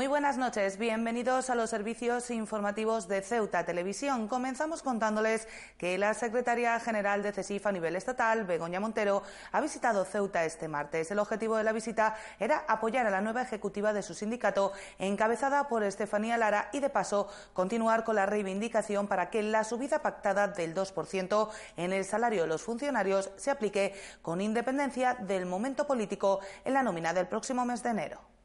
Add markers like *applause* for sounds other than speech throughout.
Muy buenas noches, bienvenidos a los servicios informativos de Ceuta Televisión. Comenzamos contándoles que la secretaria general de CESIF a nivel estatal, Begoña Montero, ha visitado Ceuta este martes. El objetivo de la visita era apoyar a la nueva ejecutiva de su sindicato, encabezada por Estefanía Lara, y de paso continuar con la reivindicación para que la subida pactada del 2% en el salario de los funcionarios se aplique con independencia del momento político en la nómina del próximo mes de enero.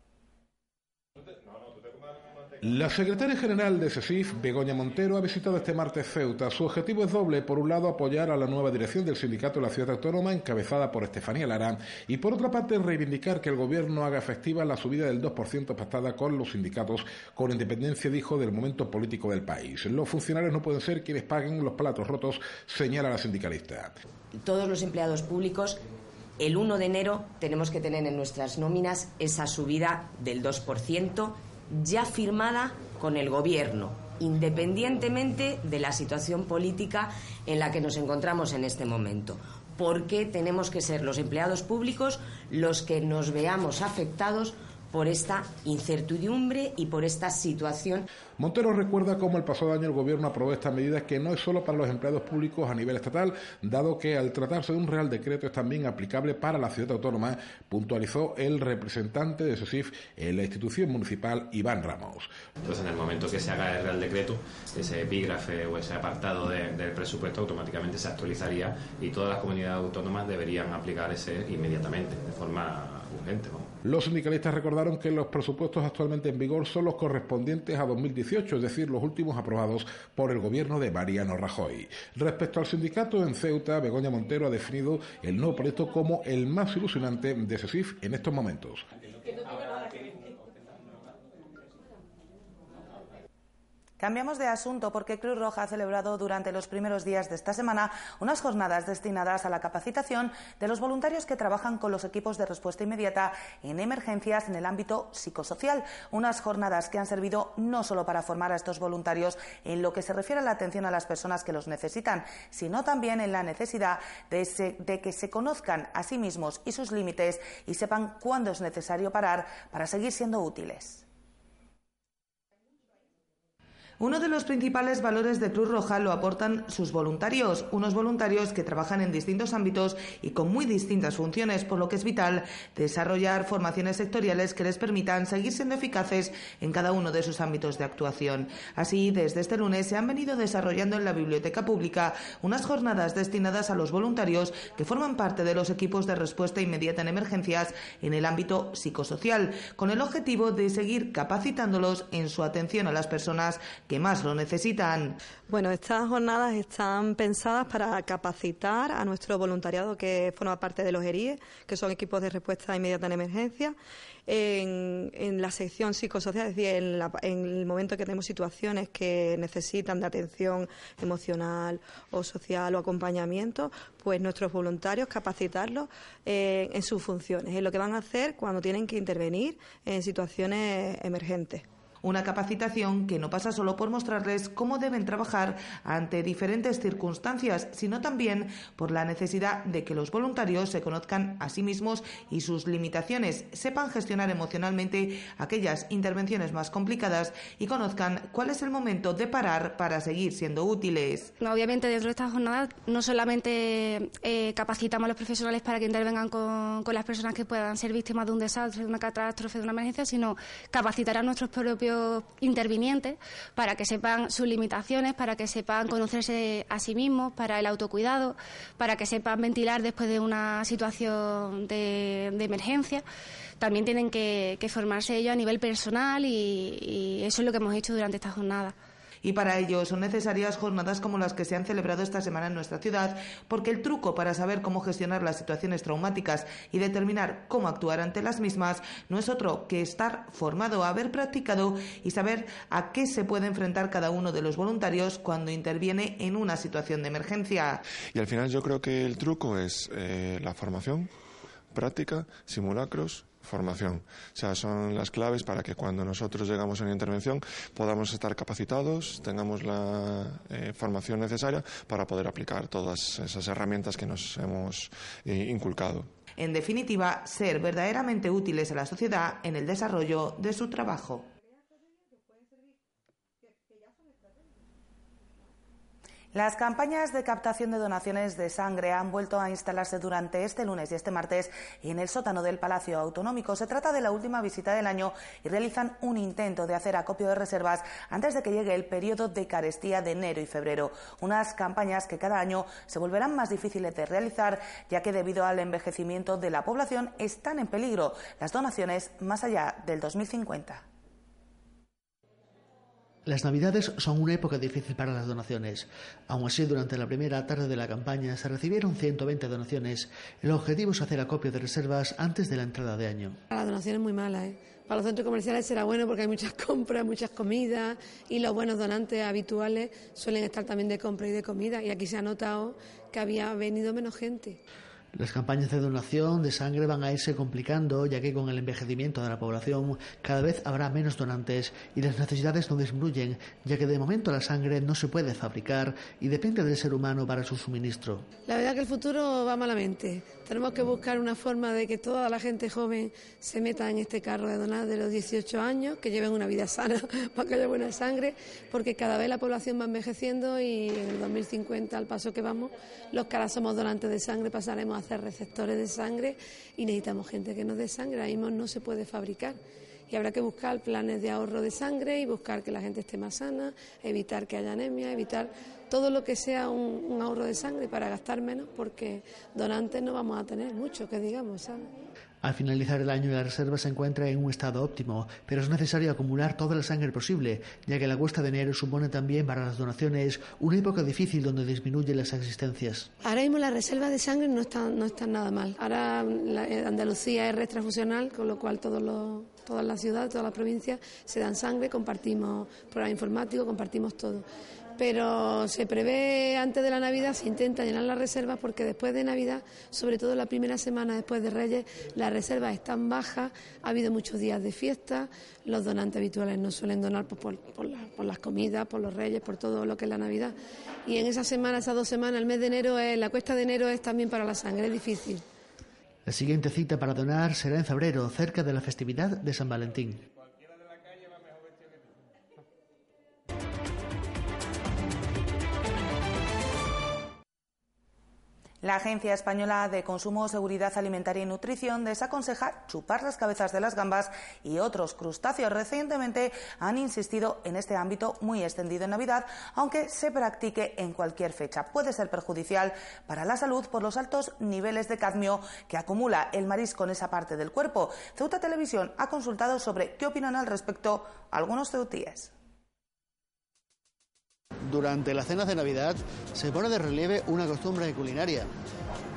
La secretaria general de SESIF, Begoña Montero, ha visitado este martes Ceuta. Su objetivo es doble. Por un lado, apoyar a la nueva dirección del sindicato de la ciudad autónoma, encabezada por Estefanía Lara, y por otra parte, reivindicar que el gobierno haga efectiva la subida del 2% pactada con los sindicatos, con independencia, dijo, del momento político del país. Los funcionarios no pueden ser quienes paguen los platos rotos, señala la sindicalista. Todos los empleados públicos el 1 de enero tenemos que tener en nuestras nóminas esa subida del 2% ya firmada con el Gobierno, independientemente de la situación política en la que nos encontramos en este momento. Porque tenemos que ser los empleados públicos los que nos veamos afectados por esta incertidumbre y por esta situación. Montero recuerda cómo el pasado año el Gobierno aprobó esta medida que no es solo para los empleados públicos a nivel estatal, dado que al tratarse de un Real Decreto es también aplicable para la ciudad autónoma, puntualizó el representante de SOSIF en la institución municipal, Iván Ramos. Entonces, en el momento que se haga el Real Decreto, ese epígrafe o ese apartado del presupuesto automáticamente se actualizaría y todas las comunidades autónomas deberían aplicar ese inmediatamente, de forma urgente. Los sindicalistas recordaron que los presupuestos actualmente en vigor son los correspondientes a 2018, es decir, los últimos aprobados por el gobierno de Mariano Rajoy. Respecto al sindicato en Ceuta, Begoña Montero ha definido el nuevo proyecto como el más ilusionante de SESIF en estos momentos. Cambiamos de asunto porque Cruz Roja ha celebrado durante los primeros días de esta semana unas jornadas destinadas a la capacitación de los voluntarios que trabajan con los equipos de respuesta inmediata en emergencias en el ámbito psicosocial. Unas jornadas que han servido no solo para formar a estos voluntarios en lo que se refiere a la atención a las personas que los necesitan, sino también en la necesidad de, de que se conozcan a sí mismos y sus límites y sepan cuándo es necesario parar para seguir siendo útiles. Uno de los principales valores de Cruz Roja lo aportan sus voluntarios, unos voluntarios que trabajan en distintos ámbitos y con muy distintas funciones, por lo que es vital desarrollar formaciones sectoriales que les permitan seguir siendo eficaces en cada uno de sus ámbitos de actuación. Así, desde este lunes se han venido desarrollando en la Biblioteca Pública unas jornadas destinadas a los voluntarios que forman parte de los equipos de respuesta inmediata en emergencias en el ámbito psicosocial, con el objetivo de seguir capacitándolos en su atención a las personas que más lo necesitan. Bueno, estas jornadas están pensadas para capacitar a nuestro voluntariado que forma parte de los ERIE, que son equipos de respuesta inmediata en emergencia, en, la sección psicosocial, es decir, en, en, el momento que tenemos situaciones que necesitan de atención emocional o social o acompañamiento, pues nuestros voluntarios capacitarlos eh, en sus funciones, en lo que van a hacer cuando tienen que intervenir en situaciones emergentes. Una capacitación que no pasa solo por mostrarles cómo deben trabajar ante diferentes circunstancias, sino también por la necesidad de que los voluntarios se conozcan a sí mismos y sus limitaciones, sepan gestionar emocionalmente aquellas intervenciones más complicadas y conozcan cuál es el momento de parar para seguir siendo útiles. Obviamente, dentro de estas jornadas no solamente eh, capacitamos a los profesionales para que intervengan con, con las personas que puedan ser víctimas de un desastre, de una catástrofe, de una emergencia, sino capacitar a nuestros propios intervinientes para que sepan sus limitaciones, para que sepan conocerse a sí mismos, para el autocuidado, para que sepan ventilar después de una situación de, emergencia. También tienen que, formarse ellos a nivel personal y, y eso es lo que hemos hecho durante esta jornada y para ello son necesarias jornadas como las que se han celebrado esta semana en nuestra ciudad, porque el truco para saber cómo gestionar las situaciones traumáticas y determinar cómo actuar ante las mismas no es otro que estar formado, haber practicado y saber a qué se puede enfrentar cada uno de los voluntarios cuando interviene en una situación de emergencia. Y al final yo creo que el truco es eh, la formación, práctica, simulacros formación. O sea, son las claves para que cuando nosotros llegamos a una intervención podamos estar capacitados, tengamos la eh, formación necesaria para poder aplicar todas esas herramientas que nos hemos eh, inculcado. En definitiva, ser verdaderamente útiles a la sociedad en el desarrollo de su trabajo. Las campañas de captación de donaciones de sangre han vuelto a instalarse durante este lunes y este martes en el sótano del Palacio Autonómico. Se trata de la última visita del año y realizan un intento de hacer acopio de reservas antes de que llegue el periodo de carestía de enero y febrero. Unas campañas que cada año se volverán más difíciles de realizar, ya que debido al envejecimiento de la población están en peligro las donaciones más allá del 2050. Las Navidades son una época difícil para las donaciones. Aún así, durante la primera tarde de la campaña se recibieron 120 donaciones. El objetivo es hacer acopio de reservas antes de la entrada de año. La donación es muy mala. ¿eh? Para los centros comerciales será bueno porque hay muchas *laughs* compras, muchas comidas y los buenos donantes habituales suelen estar también de compra y de comida. Y aquí se ha notado que había venido menos gente. Las campañas de donación de sangre van a irse complicando, ya que con el envejecimiento de la población cada vez habrá menos donantes y las necesidades no disminuyen, ya que de momento la sangre no se puede fabricar y depende del ser humano para su suministro. La verdad que el futuro va malamente. Tenemos que buscar una forma de que toda la gente joven se meta en este carro de donar de los 18 años, que lleven una vida sana *laughs* para que haya buena sangre, porque cada vez la población va envejeciendo y en el 2050, al paso que vamos, los que somos donantes de sangre pasaremos a hacer receptores de sangre y necesitamos gente que nos dé sangre. Mismo no se puede fabricar y habrá que buscar planes de ahorro de sangre y buscar que la gente esté más sana, evitar que haya anemia, evitar todo lo que sea un, ahorro de sangre para gastar menos porque donantes no vamos a tener mucho, que digamos, ¿sabes? Al finalizar el año la reserva se encuentra en un estado óptimo, pero es necesario acumular toda la sangre posible, ya que la cuesta de enero supone también para las donaciones una época difícil donde disminuyen las existencias. Ahora mismo la reserva de sangre no está, no está nada mal. Ahora eh, Andalucía es red transfusional, con lo cual todos los, todas las ciudades, todas las provincias se dan sangre, compartimos programa informático, compartimos todo pero se prevé antes de la Navidad, se intenta llenar las reservas porque después de Navidad, sobre todo la primera semana después de Reyes, las reservas están bajas, ha habido muchos días de fiesta, los donantes habituales no suelen donar por, las comidas, por los Reyes, por todo lo que es la Navidad. Y en esas semanas, esas dos semanas, el mes de enero, es, la cuesta de enero es también para la sangre, es difícil. La siguiente cita para donar será en febrero, cerca de la festividad de San Valentín. La Agencia Española de Consumo, Seguridad Alimentaria y Nutrición desaconseja chupar las cabezas de las gambas y otros crustáceos. Recientemente han insistido en este ámbito muy extendido en Navidad, aunque se practique en cualquier fecha. Puede ser perjudicial para la salud por los altos niveles de cadmio que acumula el marisco en esa parte del cuerpo. Ceuta Televisión ha consultado sobre qué opinan al respecto algunos ceutíes. Durante las cenas de Navidad se pone de relieve una costumbre culinaria,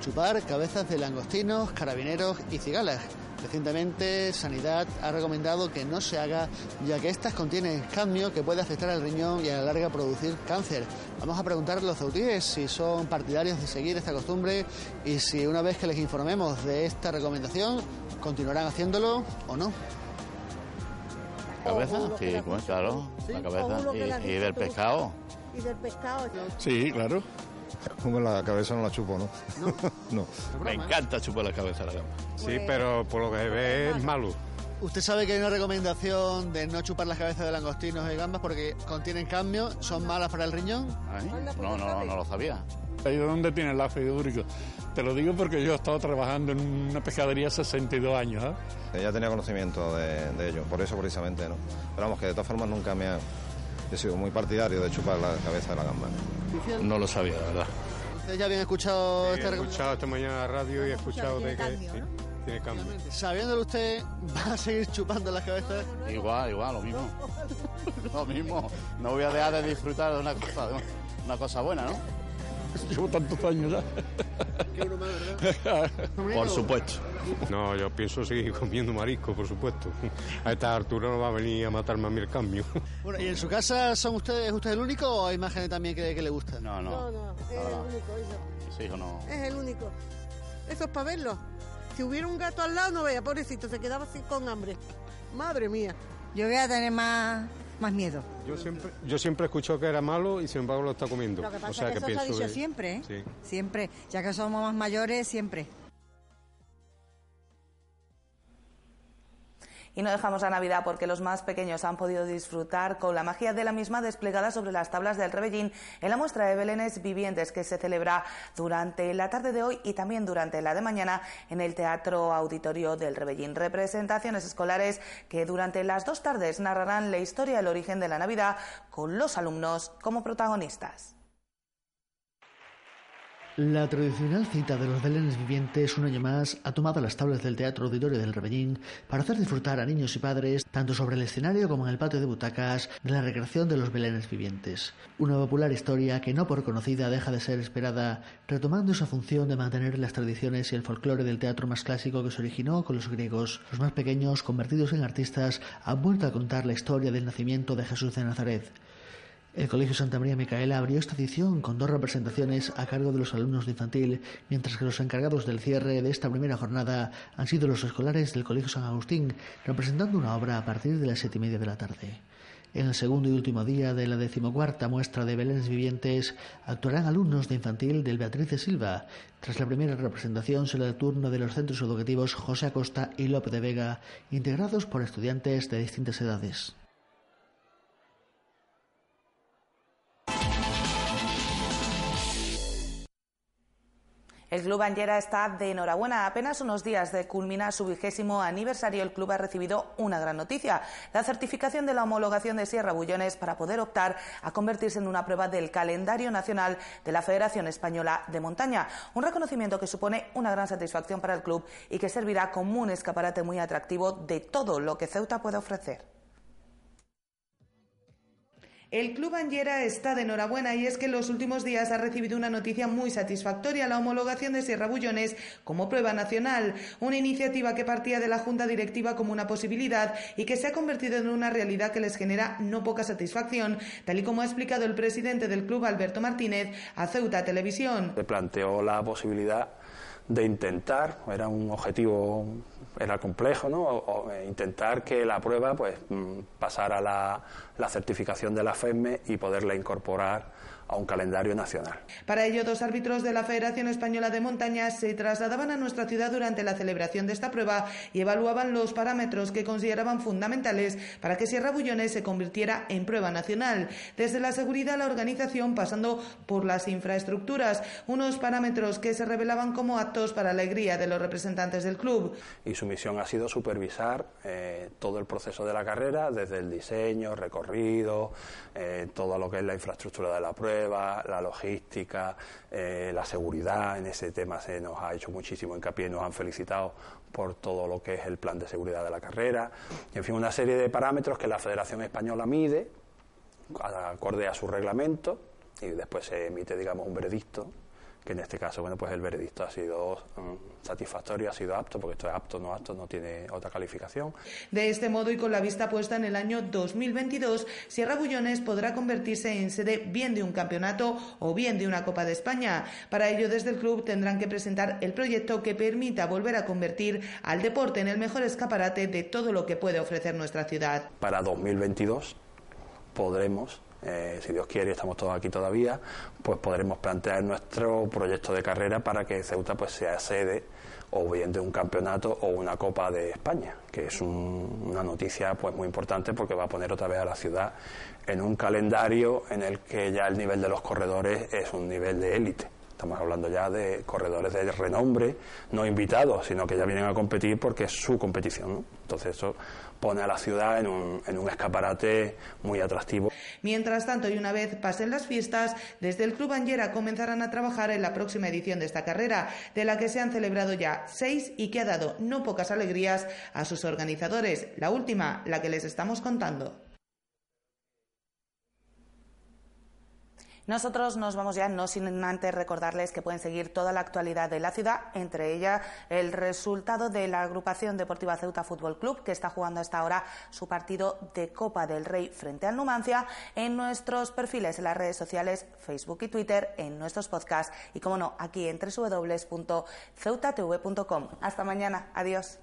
chupar cabezas de langostinos, carabineros y cigalas. Recientemente Sanidad ha recomendado que no se haga ya que estas contienen cadmio que puede afectar al riñón y a la larga producir cáncer. Vamos a preguntar a los autíes si son partidarios de seguir esta costumbre y si una vez que les informemos de esta recomendación continuarán haciéndolo o no cabeza, sí, claro, la cabeza. Y, del pescado. ¿Y del pescado? Sí, claro. Como la cabeza no la chupo, ¿no? No. *laughs* Me encanta chupar la cabeza la gamba. Sí, pero por lo que se ve es malo. ¿Usted sabe que hay una recomendación de no chupar las cabezas de langostinos y gambas porque contienen cambio, son malas para el riñón? No, no, no lo sabía. ¿Y de dónde tiene el ácido úrico? Te lo digo porque yo he estado trabajando en una pescadería 62 años. ¿eh? Ya tenía conocimiento de, ello, por eso precisamente, ¿no? Pero vamos, que de todas formas nunca me ha... He sido muy partidario de chupar la cabeza de la gamba. No lo sabía, la verdad. ¿Ustedes ya habían escuchado esta He escuchado esta mañana la radio y he escuchado de que... tiene cambio. Sabiéndolo usted, ¿va a seguir chupando las cabezas? Igual, igual, lo mismo. *laughs* lo mismo. No voy a dejar de disfrutar de una cosa, una cosa buena, ¿no? *laughs* Llevo tantos años ya. *laughs* Por supuesto. No, yo pienso seguir *laughs* comiendo marisco, por supuesto. A esta altura no va a venir a matarme a mí el cambio. Bueno, ¿y en su casa son ustedes, es usted el único o hay más gente también que, le gusta? No, no. No, no, es el único, hijo. hijo no. Es el único. Eso es para verlo. Si hubiera un gato al lado, no vea, pobrecito, se quedaba así con hambre. Madre mía. Yo voy a tener más más miedo. Yo siempre, yo siempre he escuchado que era malo y sin embargo lo está comiendo. Lo que pasa o sea, es que, que eso se ha dicho siempre, ¿eh? Sí. Siempre. Ya que somos más mayores, siempre. Y no dejamos la Navidad porque los más pequeños han podido disfrutar con la magia de la misma desplegada sobre las tablas del Rebellín en la muestra de Belénes vivientes que se celebra durante la tarde de hoy y también durante la de mañana en el Teatro Auditorio del Rebellín. Representaciones escolares que durante las dos tardes narrarán la historia del origen de la Navidad con los alumnos como protagonistas. La tradicional cita de los belenes vivientes un año más ha tomado las tablas del Teatro Auditorio del Rebellín para hacer disfrutar a niños y padres, tanto sobre el escenario como en el patio de butacas, de la recreación de los belenes vivientes. Una popular historia que no por conocida deja de ser esperada, retomando esa función de mantener las tradiciones y el folclore del teatro más clásico que se originó con los griegos. Los más pequeños, convertidos en artistas, han vuelto a contar la historia del nacimiento de Jesús de Nazaret. El Colegio Santa María Micaela abrió esta edición con dos representaciones a cargo de los alumnos de infantil, mientras que los encargados del cierre de esta primera jornada han sido los escolares del Colegio San Agustín, representando una obra a partir de las siete y media de la tarde. En el segundo y último día de la decimocuarta muestra de Belénes Vivientes actuarán alumnos de infantil del Beatriz de Silva. Tras la primera representación será el turno de los centros educativos José Acosta y López de Vega, integrados por estudiantes de distintas edades. El Club Angera está de enhorabuena. apenas unos días de culminar su vigésimo aniversario, el club ha recibido una gran noticia, la certificación de la homologación de Sierra Bullones para poder optar a convertirse en una prueba del calendario nacional de la Federación Española de Montaña. Un reconocimiento que supone una gran satisfacción para el club y que servirá como un escaparate muy atractivo de todo lo que Ceuta puede ofrecer. El Club Angera está de enhorabuena y es que en los últimos días ha recibido una noticia muy satisfactoria, la homologación de Sierra Bullones como prueba nacional, una iniciativa que partía de la Junta Directiva como una posibilidad y que se ha convertido en una realidad que les genera no poca satisfacción, tal y como ha explicado el presidente del club, Alberto Martínez, a Ceuta Televisión. Se planteó la posibilidad de intentar, era un objetivo era complejo, ¿no? Eh, intentar que la prueba pues mm, pasara la, la certificación de la FEME y poderla incorporar a un calendario nacional. Para ello, dos árbitros de la Federación Española de Montaña se trasladaban a nuestra ciudad durante la celebración de esta prueba y evaluaban los parámetros que consideraban fundamentales para que Sierra Bullones se convirtiera en prueba nacional, desde la seguridad a la organización pasando por las infraestructuras, unos parámetros que se revelaban como aptos para la alegría de los representantes del club. Y su misión ha sido supervisar eh, todo el proceso de la carrera, desde el diseño, recorrido, eh, todo lo que es la infraestructura de la prueba, la logística, eh, la seguridad. En ese tema se nos ha hecho muchísimo hincapié, nos han felicitado por todo lo que es el plan de seguridad de la carrera. en fin, una serie de parámetros que la Federación Española mide acorde a su reglamento y después se emite, digamos, un veredicto que en este caso, bueno, pues el veredicto ha sido mm, satisfactorio, ha sido apto, porque esto es apto, no apto, no tiene otra calificación. De este modo y con la vista puesta en el año 2022, Sierra Bullones podrá convertirse en sede bien de un campeonato o bien de una Copa de España. Para ello, desde el club tendrán que presentar el proyecto que permita volver a convertir al deporte en el mejor escaparate de todo lo que puede ofrecer nuestra ciudad. Para 2022 podremos eh, si Dios quiere, estamos todos aquí todavía, pues podremos plantear nuestro proyecto de carrera para que Ceuta pues sea sede o bien de un campeonato o una Copa de España, que es una noticia pues muy importante porque va a poner otra vez a la ciudad en un calendario en el que ya el nivel de los corredores es un nivel de élite. Estamos hablando ya de corredores de renombre, no invitados, sino que ya vienen a competir porque es su competición. Entonces eso pone a la ciudad en un, en un escaparate muy atractivo. Mientras tanto, y una vez pasen las fiestas, desde el Club Angera comenzarán a trabajar en la próxima edición de esta carrera, de la que se han celebrado ya seis y que ha dado no pocas alegrías a sus organizadores. La última, la que les estamos contando. Nosotros nos vamos ya, no sin antes recordarles que pueden seguir toda la actualidad de la ciudad, entre ellas el resultado de la agrupación deportiva Ceuta Fútbol Club, que está jugando hasta ahora su partido de Copa del Rey frente al Numancia, en nuestros perfiles en las redes sociales, Facebook y Twitter, en nuestros podcasts y, como no, aquí en www.ceutatv.com. Hasta mañana. Adiós.